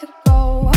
to go.